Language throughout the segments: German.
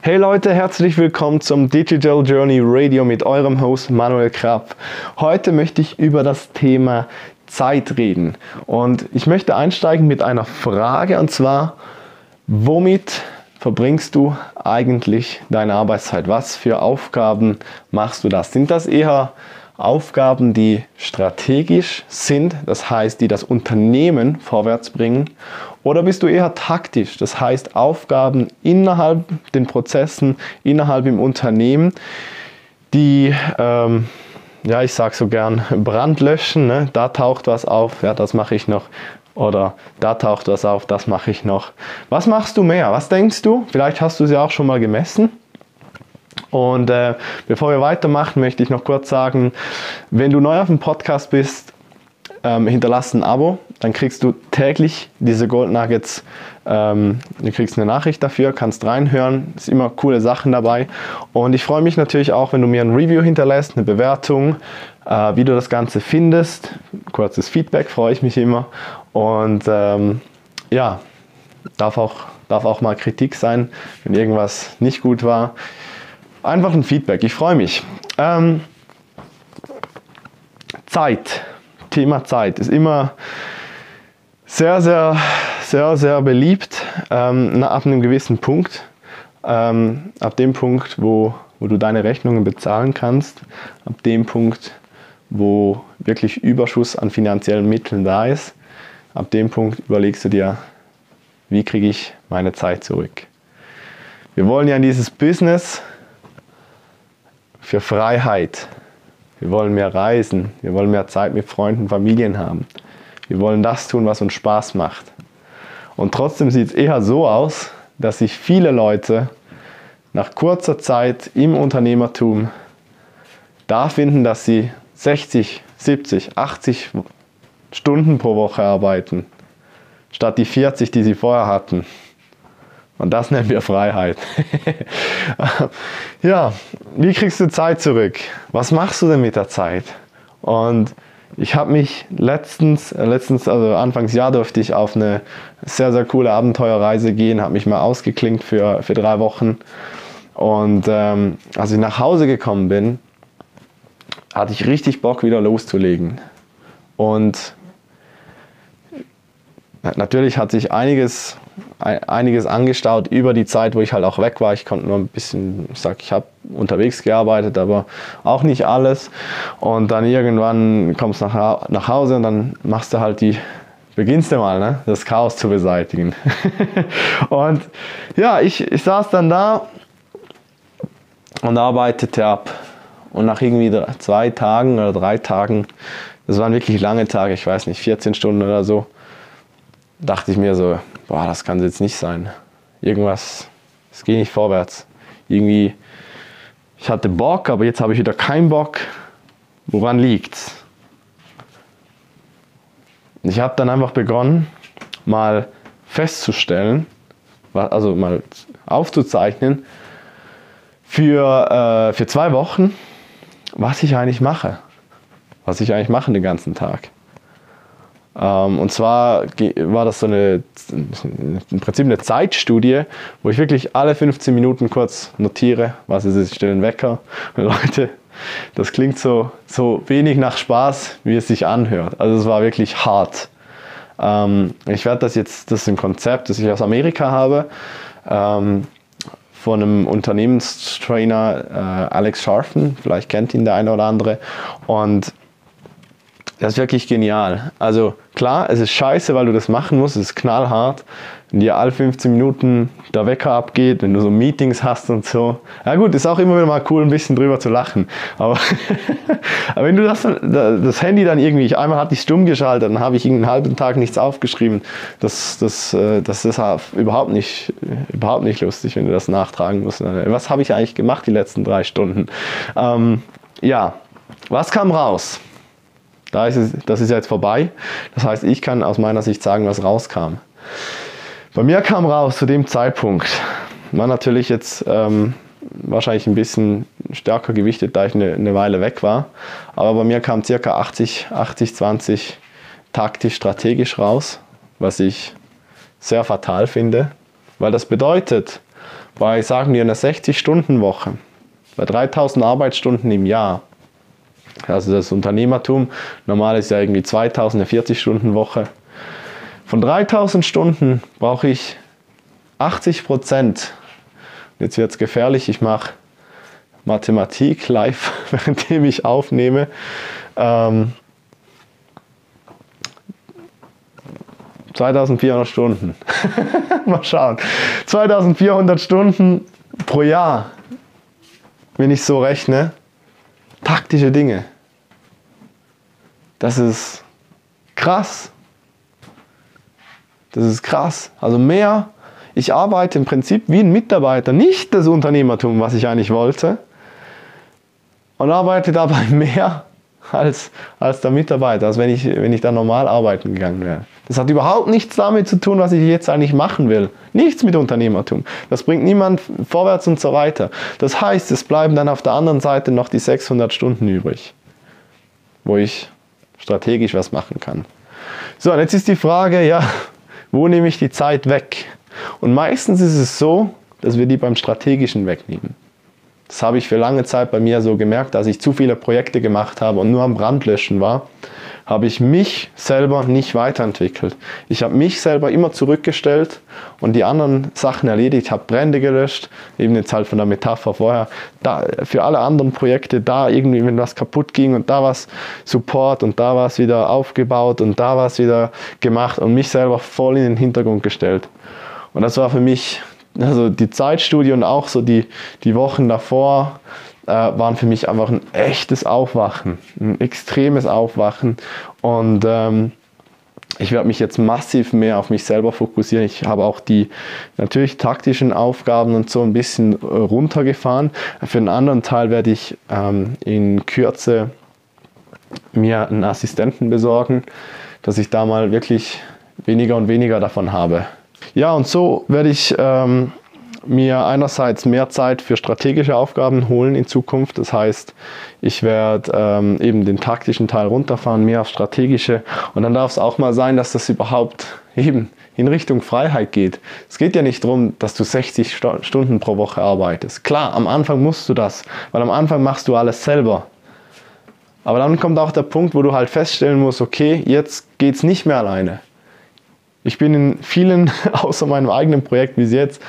Hey Leute, herzlich willkommen zum Digital Journey Radio mit eurem Host Manuel Krapp. Heute möchte ich über das Thema Zeit reden und ich möchte einsteigen mit einer Frage und zwar, womit verbringst du eigentlich deine Arbeitszeit? Was für Aufgaben machst du das? Sind das eher Aufgaben, die strategisch sind, das heißt, die das Unternehmen vorwärts bringen? Oder bist du eher taktisch, das heißt Aufgaben innerhalb den Prozessen, innerhalb im Unternehmen, die, ähm, ja, ich sage so gern, Brand löschen, ne? da taucht was auf, ja, das mache ich noch. Oder da taucht was auf, das mache ich noch. Was machst du mehr? Was denkst du? Vielleicht hast du sie auch schon mal gemessen. Und äh, bevor wir weitermachen, möchte ich noch kurz sagen, wenn du neu auf dem Podcast bist, ähm, hinterlass ein Abo, dann kriegst du täglich diese Gold Nuggets. Ähm, du kriegst eine Nachricht dafür, kannst reinhören, ist immer coole Sachen dabei. Und ich freue mich natürlich auch, wenn du mir ein Review hinterlässt, eine Bewertung, äh, wie du das Ganze findest. Kurzes Feedback freue ich mich immer. Und ähm, ja, darf auch, darf auch mal Kritik sein, wenn irgendwas nicht gut war. Einfach ein Feedback, ich freue mich. Ähm, Zeit, Thema Zeit ist immer sehr, sehr, sehr, sehr beliebt ähm, ab einem gewissen Punkt. Ähm, ab dem Punkt, wo, wo du deine Rechnungen bezahlen kannst, ab dem Punkt, wo wirklich Überschuss an finanziellen Mitteln da ist, ab dem Punkt überlegst du dir, wie kriege ich meine Zeit zurück. Wir wollen ja in dieses Business für Freiheit. Wir wollen mehr reisen. Wir wollen mehr Zeit mit Freunden, Familien haben. Wir wollen das tun, was uns Spaß macht. Und trotzdem sieht es eher so aus, dass sich viele Leute nach kurzer Zeit im Unternehmertum da finden, dass sie 60, 70, 80 Stunden pro Woche arbeiten, statt die 40, die sie vorher hatten. Und das nennen wir Freiheit. ja, wie kriegst du Zeit zurück? Was machst du denn mit der Zeit? Und ich habe mich letztens, äh, letztens, also Anfangsjahr durfte ich auf eine sehr, sehr coole Abenteuerreise gehen, habe mich mal ausgeklinkt für, für drei Wochen. Und ähm, als ich nach Hause gekommen bin, hatte ich richtig Bock, wieder loszulegen. Und natürlich hat sich einiges einiges angestaut über die Zeit, wo ich halt auch weg war. Ich konnte nur ein bisschen, ich sag, ich habe unterwegs gearbeitet, aber auch nicht alles. Und dann irgendwann kommst du nach, nach Hause und dann machst du halt die, beginnst du mal, ne, das Chaos zu beseitigen. und ja, ich, ich saß dann da und arbeitete ab. Und nach irgendwie zwei Tagen oder drei Tagen, das waren wirklich lange Tage, ich weiß nicht, 14 Stunden oder so, dachte ich mir so, boah, das kann jetzt nicht sein. Irgendwas, es geht nicht vorwärts. Irgendwie, ich hatte Bock, aber jetzt habe ich wieder keinen Bock. Woran liegt's? Ich habe dann einfach begonnen, mal festzustellen, also mal aufzuzeichnen, für, äh, für zwei Wochen, was ich eigentlich mache. Was ich eigentlich mache den ganzen Tag. Ähm, und zwar war das so eine, im Prinzip eine Zeitstudie, wo ich wirklich alle 15 Minuten kurz notiere, was ist, ich stelle einen Wecker. Leute, das klingt so, so wenig nach Spaß, wie es sich anhört. Also es war wirklich hart. Ähm, ich werde das jetzt, das ist ein Konzept, das ich aus Amerika habe, ähm, von einem Unternehmenstrainer äh, Alex Scharfen, vielleicht kennt ihn der eine oder andere. Und das ist wirklich genial. Also klar, es ist scheiße, weil du das machen musst, es ist knallhart. Wenn dir alle 15 Minuten der Wecker abgeht, wenn du so Meetings hast und so. Ja gut, ist auch immer wieder mal cool, ein bisschen drüber zu lachen. Aber, aber wenn du das, das Handy dann irgendwie, einmal hatte ich stumm geschaltet, dann habe ich einen halben Tag nichts aufgeschrieben. Das, das, äh, das ist überhaupt nicht, überhaupt nicht lustig, wenn du das nachtragen musst. Was habe ich eigentlich gemacht die letzten drei Stunden? Ähm, ja, was kam raus? Da ist es, das ist jetzt vorbei. Das heißt, ich kann aus meiner Sicht sagen, was rauskam. Bei mir kam raus zu dem Zeitpunkt, war natürlich jetzt ähm, wahrscheinlich ein bisschen stärker gewichtet, da ich eine, eine, Weile weg war. Aber bei mir kam circa 80, 80, 20 taktisch, strategisch raus, was ich sehr fatal finde, weil das bedeutet, bei, sagen wir, einer 60-Stunden-Woche, bei 3000 Arbeitsstunden im Jahr, also das Unternehmertum, normal ist ja irgendwie 2000, eine 40-Stunden-Woche. Von 3000 Stunden brauche ich 80 Prozent. Jetzt wird es gefährlich, ich mache Mathematik live, währenddem ich aufnehme. Ähm, 2400 Stunden. Mal schauen. 2400 Stunden pro Jahr, wenn ich so rechne. Taktische Dinge. Das ist krass. Das ist krass. Also mehr, ich arbeite im Prinzip wie ein Mitarbeiter, nicht das Unternehmertum, was ich eigentlich wollte, und arbeite dabei mehr als, als der Mitarbeiter, als wenn ich, wenn ich da normal arbeiten gegangen wäre. Das hat überhaupt nichts damit zu tun, was ich jetzt eigentlich machen will. Nichts mit Unternehmertum. Das bringt niemand vorwärts und so weiter. Das heißt, es bleiben dann auf der anderen Seite noch die 600 Stunden übrig, wo ich strategisch was machen kann. So, und jetzt ist die Frage, ja, wo nehme ich die Zeit weg? Und meistens ist es so, dass wir die beim Strategischen wegnehmen. Das habe ich für lange Zeit bei mir so gemerkt, als ich zu viele Projekte gemacht habe und nur am Brandlöschen war, habe ich mich selber nicht weiterentwickelt. Ich habe mich selber immer zurückgestellt und die anderen Sachen erledigt, habe Brände gelöscht, eben jetzt halt von der Metapher vorher, da, für alle anderen Projekte, da irgendwie, wenn was kaputt ging und da was Support und da was wieder aufgebaut und da was wieder gemacht und mich selber voll in den Hintergrund gestellt. Und das war für mich also die Zeitstudie und auch so die, die Wochen davor äh, waren für mich einfach ein echtes Aufwachen, ein extremes Aufwachen. Und ähm, ich werde mich jetzt massiv mehr auf mich selber fokussieren. Ich habe auch die natürlich taktischen Aufgaben und so ein bisschen äh, runtergefahren. Für einen anderen Teil werde ich ähm, in Kürze mir einen Assistenten besorgen, dass ich da mal wirklich weniger und weniger davon habe. Ja, und so werde ich ähm, mir einerseits mehr Zeit für strategische Aufgaben holen in Zukunft. Das heißt, ich werde ähm, eben den taktischen Teil runterfahren, mehr auf strategische. Und dann darf es auch mal sein, dass das überhaupt eben in Richtung Freiheit geht. Es geht ja nicht darum, dass du 60 Stunden pro Woche arbeitest. Klar, am Anfang musst du das, weil am Anfang machst du alles selber. Aber dann kommt auch der Punkt, wo du halt feststellen musst, okay, jetzt geht es nicht mehr alleine. Ich bin in vielen, außer meinem eigenen Projekt bis jetzt,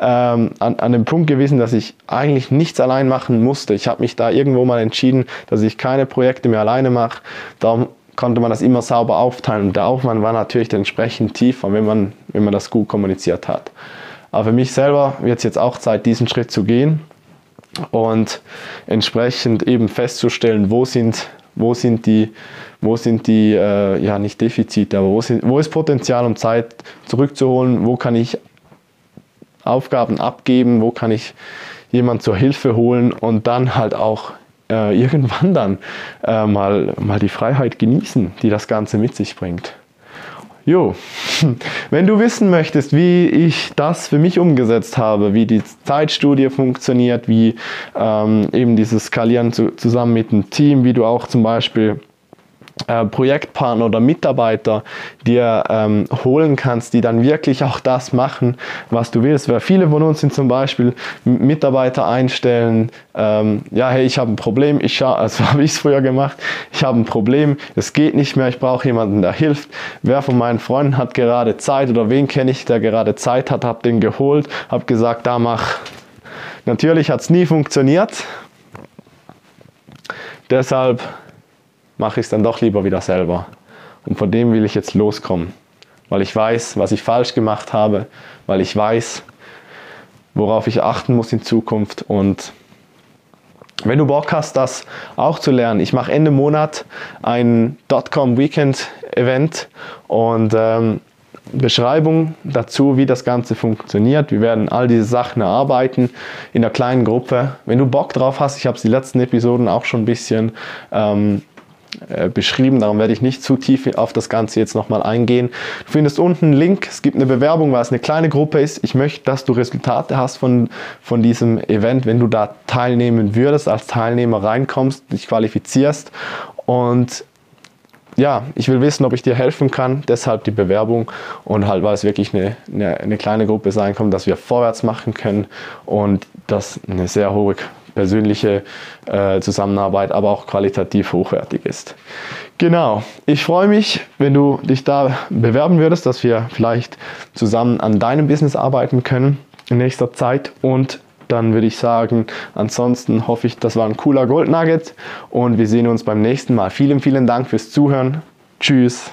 ähm, an, an dem Punkt gewesen, dass ich eigentlich nichts allein machen musste. Ich habe mich da irgendwo mal entschieden, dass ich keine Projekte mehr alleine mache. Darum konnte man das immer sauber aufteilen. Und der Aufwand war natürlich entsprechend tiefer, wenn man, wenn man das gut kommuniziert hat. Aber für mich selber wird es jetzt auch Zeit, diesen Schritt zu gehen und entsprechend eben festzustellen, wo sind, wo sind die wo sind die, äh, ja nicht Defizite, aber wo, sind, wo ist Potenzial, um Zeit zurückzuholen, wo kann ich Aufgaben abgeben, wo kann ich jemand zur Hilfe holen? Und dann halt auch äh, irgendwann dann äh, mal, mal die Freiheit genießen, die das Ganze mit sich bringt. Jo, wenn du wissen möchtest, wie ich das für mich umgesetzt habe, wie die Zeitstudie funktioniert, wie ähm, eben dieses Skalieren zu, zusammen mit dem Team, wie du auch zum Beispiel äh, Projektpartner oder Mitarbeiter dir ähm, holen kannst, die dann wirklich auch das machen, was du willst. Weil viele von uns sind zum Beispiel Mitarbeiter einstellen, ähm, ja, hey, ich habe ein Problem, ich also habe ich es früher gemacht, ich habe ein Problem, es geht nicht mehr, ich brauche jemanden, der hilft. Wer von meinen Freunden hat gerade Zeit oder wen kenne ich, der gerade Zeit hat, habe den geholt, habe gesagt, da mach. Natürlich hat es nie funktioniert. Deshalb mache ich es dann doch lieber wieder selber. Und von dem will ich jetzt loskommen, weil ich weiß, was ich falsch gemacht habe, weil ich weiß, worauf ich achten muss in Zukunft. Und wenn du Bock hast, das auch zu lernen, ich mache Ende Monat ein Dotcom Weekend Event und ähm, Beschreibung dazu, wie das Ganze funktioniert. Wir werden all diese Sachen erarbeiten in einer kleinen Gruppe. Wenn du Bock drauf hast, ich habe es die letzten Episoden auch schon ein bisschen ähm, äh, beschrieben, darum werde ich nicht zu tief auf das Ganze jetzt nochmal eingehen. Du findest unten einen Link, es gibt eine Bewerbung, weil es eine kleine Gruppe ist. Ich möchte, dass du Resultate hast von, von diesem Event, wenn du da teilnehmen würdest, als Teilnehmer reinkommst, dich qualifizierst und ja, ich will wissen, ob ich dir helfen kann. Deshalb die Bewerbung und halt, weil es wirklich eine, eine, eine kleine Gruppe sein kann, dass wir vorwärts machen können und das eine sehr hohe persönliche äh, Zusammenarbeit, aber auch qualitativ hochwertig ist. Genau, ich freue mich, wenn du dich da bewerben würdest, dass wir vielleicht zusammen an deinem Business arbeiten können in nächster Zeit und dann würde ich sagen, ansonsten hoffe ich, das war ein cooler Gold Nugget und wir sehen uns beim nächsten Mal. Vielen, vielen Dank fürs Zuhören. Tschüss.